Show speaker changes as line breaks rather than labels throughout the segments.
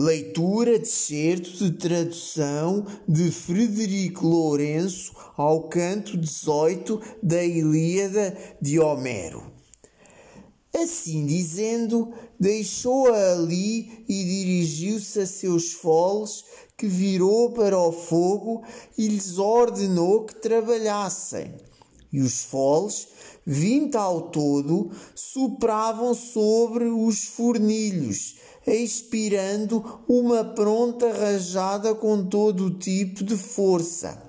Leitura de certo de tradução de Frederico Lourenço ao canto 18 da Ilíada de Homero. Assim dizendo, deixou-a ali e dirigiu-se a seus foles, que virou para o fogo e lhes ordenou que trabalhassem. E os foles, vinte ao todo, sopravam sobre os fornilhos, expirando uma pronta rajada com todo o tipo de força,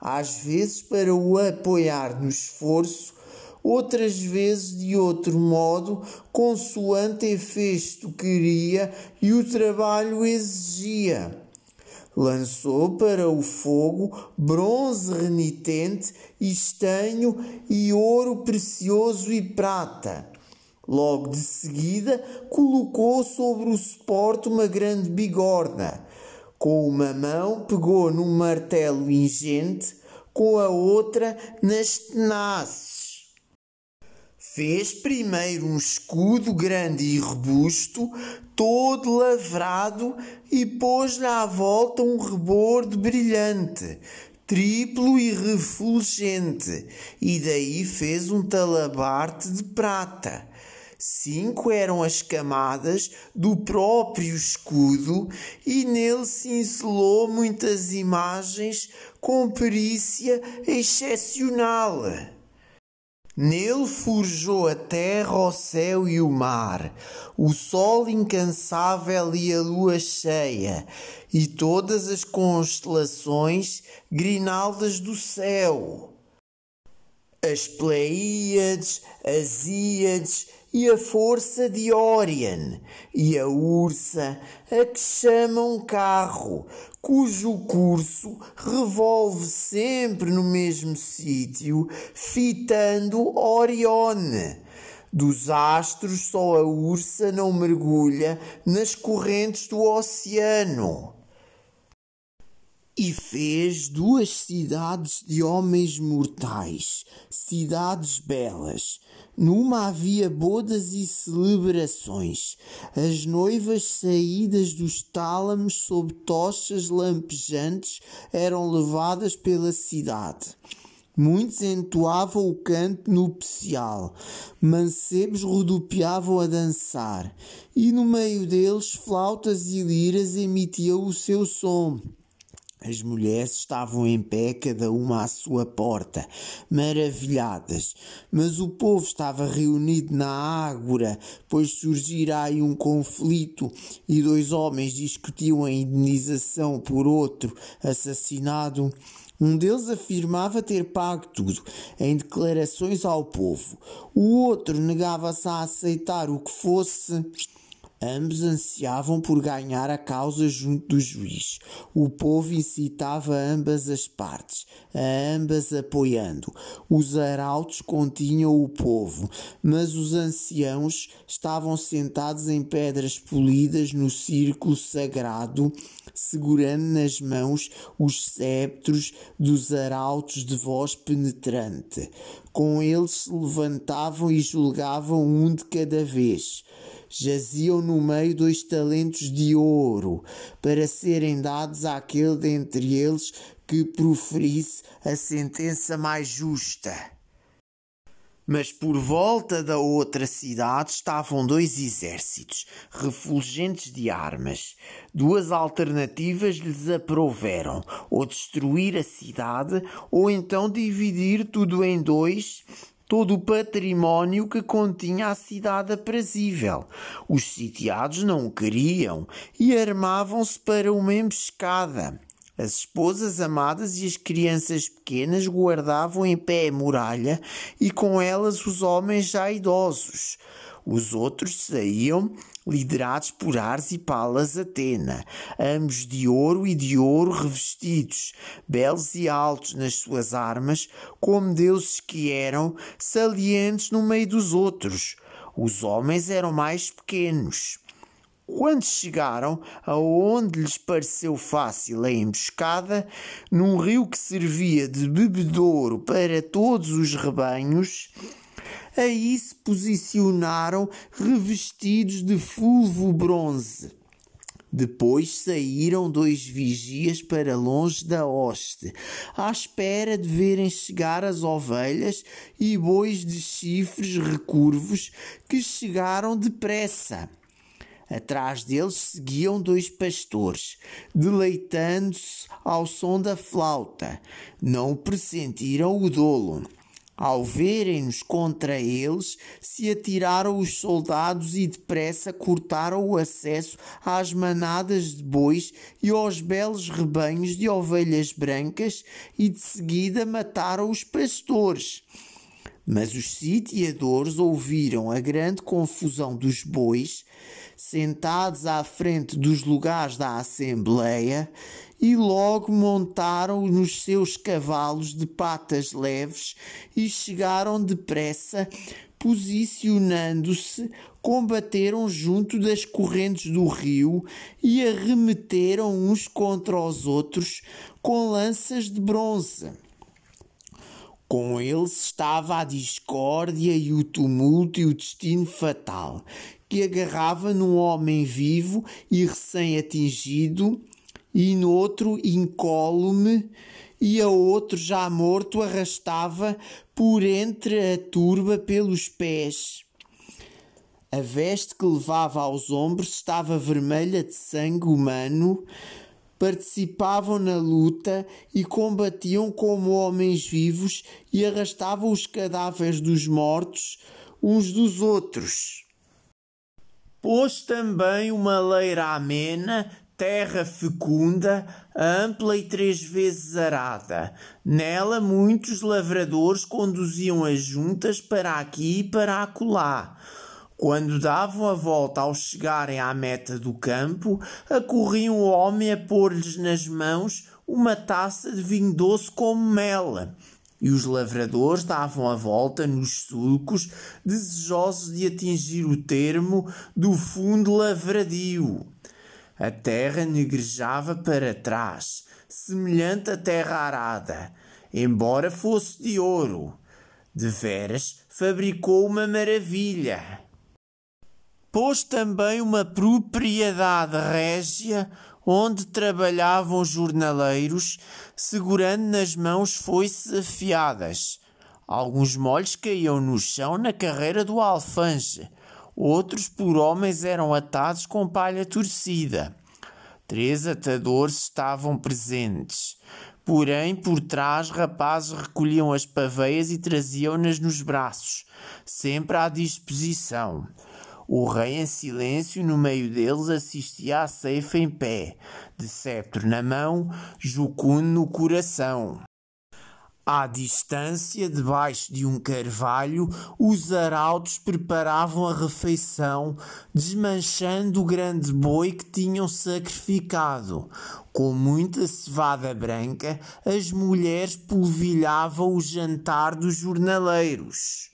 às vezes para o apoiar no esforço, outras vezes de outro modo, consoante efeito queria e o trabalho exigia. Lançou para o fogo bronze renitente, estanho e ouro precioso e prata Logo de seguida, colocou sobre o suporte uma grande bigorna. Com uma mão pegou num martelo ingente, com a outra nas tenaces. Fez primeiro um escudo grande e robusto, todo lavrado, e pôs-lhe à volta um rebordo brilhante, triplo e refulgente, e daí fez um talabarte de prata Cinco eram as camadas do próprio escudo e nele se inselou muitas imagens com perícia excepcional. Nele forjou a terra, o céu e o mar, o sol incansável e a lua cheia, e todas as constelações grinaldas do céu. As Pleiades, as Íades e a força de Orion, e a Ursa, a que chamam carro, cujo curso revolve sempre no mesmo sítio, fitando Orion. Dos astros, só a Ursa não mergulha nas correntes do oceano. E fez duas cidades de homens mortais, cidades belas. Numa havia bodas e celebrações, as noivas saídas dos tálamos sob tochas lampejantes eram levadas pela cidade. Muitos entoavam o canto nupcial, mancebos rodopiavam a dançar, e no meio deles flautas e liras emitiam o seu som. As mulheres estavam em pé, cada uma à sua porta, maravilhadas, mas o povo estava reunido na ágora, pois surgira aí um conflito e dois homens discutiam a indenização por outro assassinado. Um deles afirmava ter pago tudo, em declarações ao povo. O outro negava-se a aceitar o que fosse Ambos ansiavam por ganhar a causa junto do juiz. O povo incitava ambas as partes, a ambas apoiando. Os arautos continham o povo, mas os anciãos estavam sentados em pedras polidas no círculo sagrado, segurando nas mãos os sceptros dos arautos de voz penetrante. Com eles se levantavam e julgavam um de cada vez jaziam no meio dois talentos de ouro, para serem dados àquele dentre eles que proferisse a sentença mais justa. Mas por volta da outra cidade estavam dois exércitos, refulgentes de armas. Duas alternativas lhes aprouveram: ou destruir a cidade, ou então dividir tudo em dois todo o património que continha a cidade aprazível. Os sitiados não o queriam e armavam-se para uma emboscada. As esposas amadas e as crianças pequenas guardavam em pé a muralha e com elas os homens já idosos. Os outros saíam liderados por Ars e Palas Atena, ambos de ouro e de ouro revestidos, belos e altos nas suas armas, como deuses que eram, salientes no meio dos outros. Os homens eram mais pequenos. Quando chegaram aonde lhes pareceu fácil a emboscada, num rio que servia de bebedouro para todos os rebanhos, aí se posicionaram revestidos de fulvo bronze. Depois saíram dois vigias para longe da hoste, à espera de verem chegar as ovelhas e bois de chifres recurvos que chegaram depressa. Atrás deles seguiam dois pastores, deleitando-se ao som da flauta. Não pressentiram o dolo. Ao verem-nos contra eles, se atiraram os soldados e depressa cortaram o acesso às manadas de bois e aos belos rebanhos de ovelhas brancas e de seguida mataram os pastores. Mas os sitiadores ouviram a grande confusão dos bois, sentados à frente dos lugares da Assembleia, e logo montaram nos seus cavalos de patas leves e chegaram depressa, posicionando-se, combateram junto das correntes do rio e arremeteram uns contra os outros com lanças de bronze. Com eles estava a discórdia e o tumulto e o destino fatal, que agarrava num homem vivo e recém-atingido, e no outro incólume, e a outro já morto arrastava por entre a turba pelos pés. A veste que levava aos ombros estava vermelha de sangue humano, participavam na luta e combatiam como homens vivos e arrastavam os cadáveres dos mortos uns dos outros. Pôs também uma leira amena, terra fecunda, ampla e três vezes arada. Nela muitos lavradores conduziam as juntas para aqui e para acolá. Quando davam a volta ao chegarem à meta do campo, acorria um homem a pôr-lhes nas mãos uma taça de vinho doce como mel. E os lavradores davam a volta nos sulcos, desejosos de atingir o termo do fundo lavradio. A terra negrejava para trás, semelhante à terra arada, embora fosse de ouro. De veras fabricou uma maravilha pôs também uma propriedade régia onde trabalhavam jornaleiros, segurando nas mãos foices afiadas. Alguns molhos caíam no chão na carreira do alfange, outros por homens eram atados com palha torcida. Três atadores estavam presentes. Porém, por trás, rapazes recolhiam as paveias e traziam-nas nos braços, sempre à disposição. O rei, em silêncio, no meio deles, assistia à ceifa em pé, de sceptro na mão, jucundo no coração. À distância, debaixo de um carvalho, os arautos preparavam a refeição, desmanchando o grande boi que tinham sacrificado. Com muita cevada branca, as mulheres polvilhavam o jantar dos jornaleiros.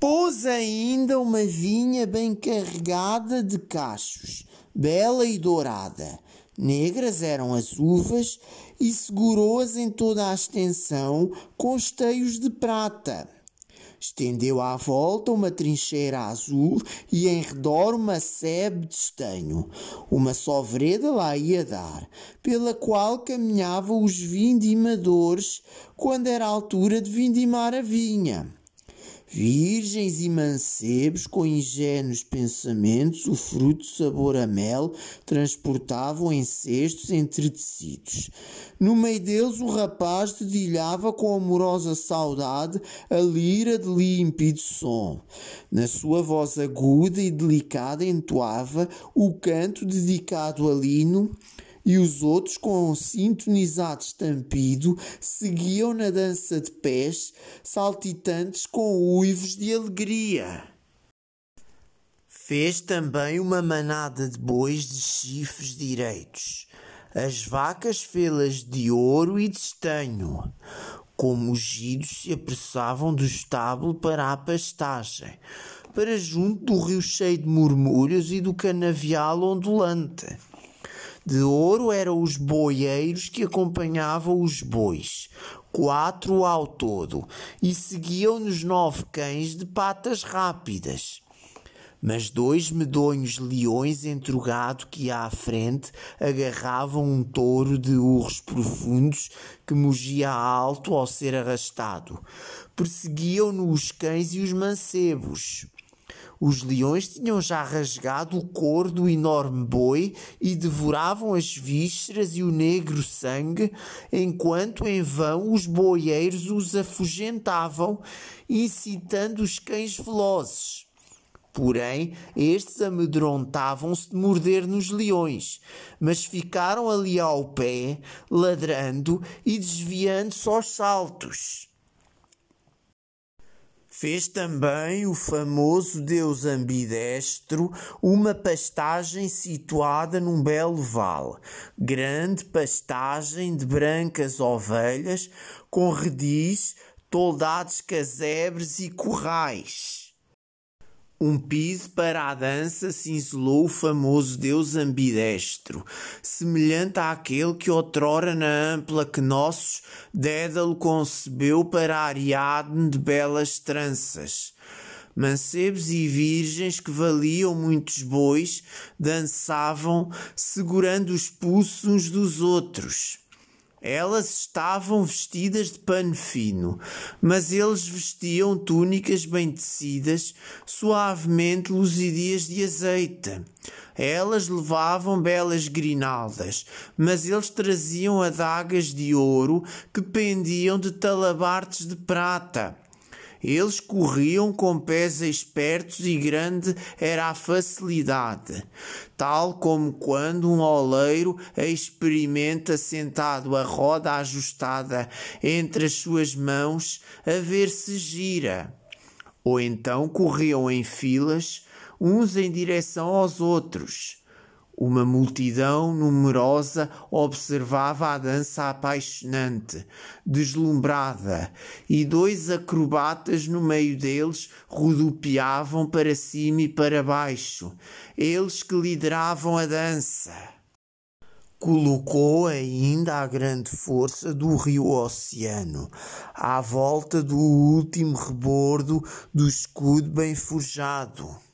Pôs ainda uma vinha bem carregada de cachos, bela e dourada. Negras eram as uvas e segurou-as em toda a extensão com esteios de prata. Estendeu à volta uma trincheira azul e em redor uma sebe de estanho. Uma só vereda lá ia dar, pela qual caminhavam os vindimadores quando era a altura de vindimar a vinha. Virgens e mancebos, com ingênuos pensamentos, o fruto sabor a mel, transportavam em cestos entretecidos. No meio deles, o rapaz dedilhava com amorosa saudade a lira de límpido som. Na sua voz aguda e delicada entoava o canto dedicado a Lino e os outros, com um sintonizado estampido, seguiam na dança de pés, saltitantes com uivos de alegria. Fez também uma manada de bois de chifres direitos. As vacas fê-las de ouro e de estanho. Como os giros se apressavam do estábulo para a pastagem, para junto do rio cheio de murmúrios e do canavial ondulante. De ouro eram os boieiros que acompanhavam os bois, quatro ao todo, e seguiam-nos nove cães de patas rápidas. Mas dois medonhos leões entre o gado que ia à frente agarravam um touro de urros profundos que mugia alto ao ser arrastado. Perseguiam-no os cães e os mancebos. Os leões tinham já rasgado o couro do enorme boi e devoravam as vísceras e o negro sangue, enquanto em vão os boieiros os afugentavam, incitando os cães velozes. Porém, estes amedrontavam-se de morder nos leões, mas ficaram ali ao pé, ladrando e desviando-se aos saltos. Fez também o famoso deus ambidestro uma pastagem situada num belo vale, grande pastagem de brancas ovelhas, com redis, toldados casebres e currais. Um piso para a dança cinzelou o famoso deus ambidestro, semelhante àquele que outrora na ampla que nossos Dédalo concebeu para Ariadne de belas tranças. Mancebos e virgens que valiam muitos bois dançavam segurando os pulsos uns dos outros. Elas estavam vestidas de pano fino, mas eles vestiam túnicas bem tecidas, suavemente luzidias de azeite. Elas levavam belas grinaldas, mas eles traziam adagas de ouro que pendiam de talabartes de prata. Eles corriam com pés espertos e grande era a facilidade, tal como quando um oleiro experimenta sentado a roda ajustada entre as suas mãos a ver se gira. Ou então corriam em filas, uns em direção aos outros uma multidão numerosa observava a dança apaixonante, deslumbrada, e dois acrobatas no meio deles rodopiavam para cima e para baixo, eles que lideravam a dança. Colocou ainda a grande força do rio Oceano, à volta do último rebordo do escudo bem forjado.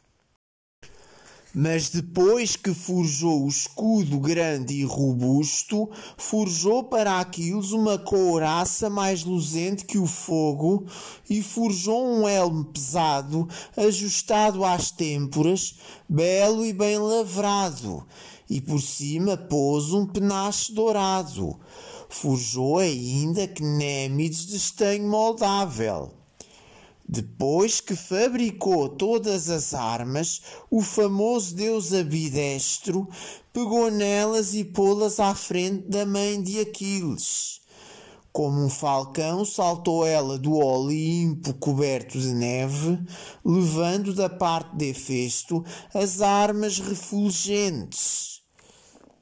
Mas depois que forjou o escudo grande e robusto, forjou para Aquiles uma couraça mais luzente que o fogo, e forjou um elmo pesado, ajustado às têmporas, belo e bem lavrado, e por cima pôs um penache dourado. Forjou ainda Cnémides de estanho moldável depois que fabricou todas as armas, o famoso deus Abidestro pegou nelas e pô-las à frente da mãe de Aquiles. Como um falcão, saltou ela do Olimpo coberto de neve, levando da parte de Hefesto as armas refulgentes.